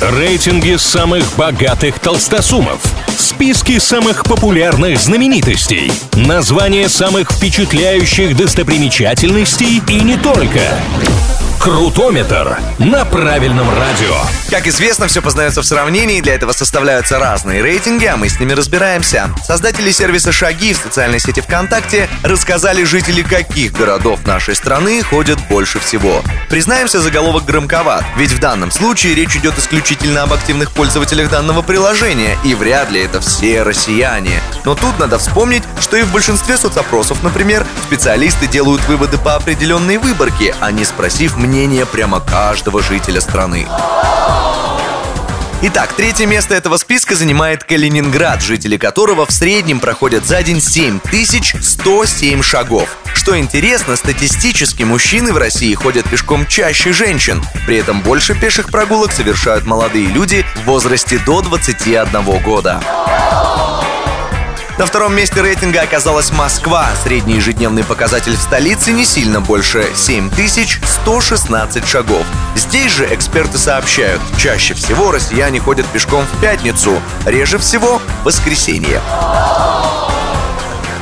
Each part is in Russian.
Рейтинги самых богатых толстосумов. Списки самых популярных знаменитостей. Названия самых впечатляющих достопримечательностей и не только. Крутометр на правильном радио. Как известно, все познается в сравнении, для этого составляются разные рейтинги, а мы с ними разбираемся. Создатели сервиса «Шаги» в социальной сети ВКонтакте рассказали, жители каких городов нашей страны ходят больше всего. Признаемся, заголовок громковат, ведь в данном случае речь идет исключительно об активных пользователях данного приложения, и вряд ли это все россияне. Но тут надо вспомнить, что и в большинстве соцопросов, например, специалисты делают выводы по определенной выборке, а не спросив мнение прямо каждого жителя страны. Итак, третье место этого списка занимает Калининград, жители которого в среднем проходят за день 7107 шагов. Что интересно, статистически мужчины в России ходят пешком чаще женщин. При этом больше пеших прогулок совершают молодые люди в возрасте до 21 года. На втором месте рейтинга оказалась Москва. Средний ежедневный показатель в столице не сильно больше 7116 шагов. Здесь же эксперты сообщают, чаще всего россияне ходят пешком в пятницу, реже всего в воскресенье.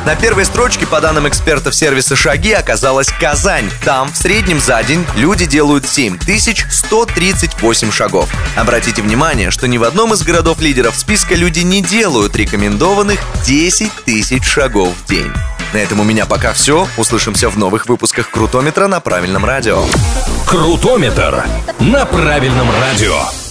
На первой строчке, по данным экспертов сервиса «Шаги», оказалась Казань. Там в среднем за день люди делают 7138 шагов. Обратите внимание, что ни в одном из городов-лидеров списка люди не делают рекомендованных 10 тысяч шагов в день. На этом у меня пока все. Услышимся в новых выпусках Крутометра на правильном радио. Крутометр на правильном радио.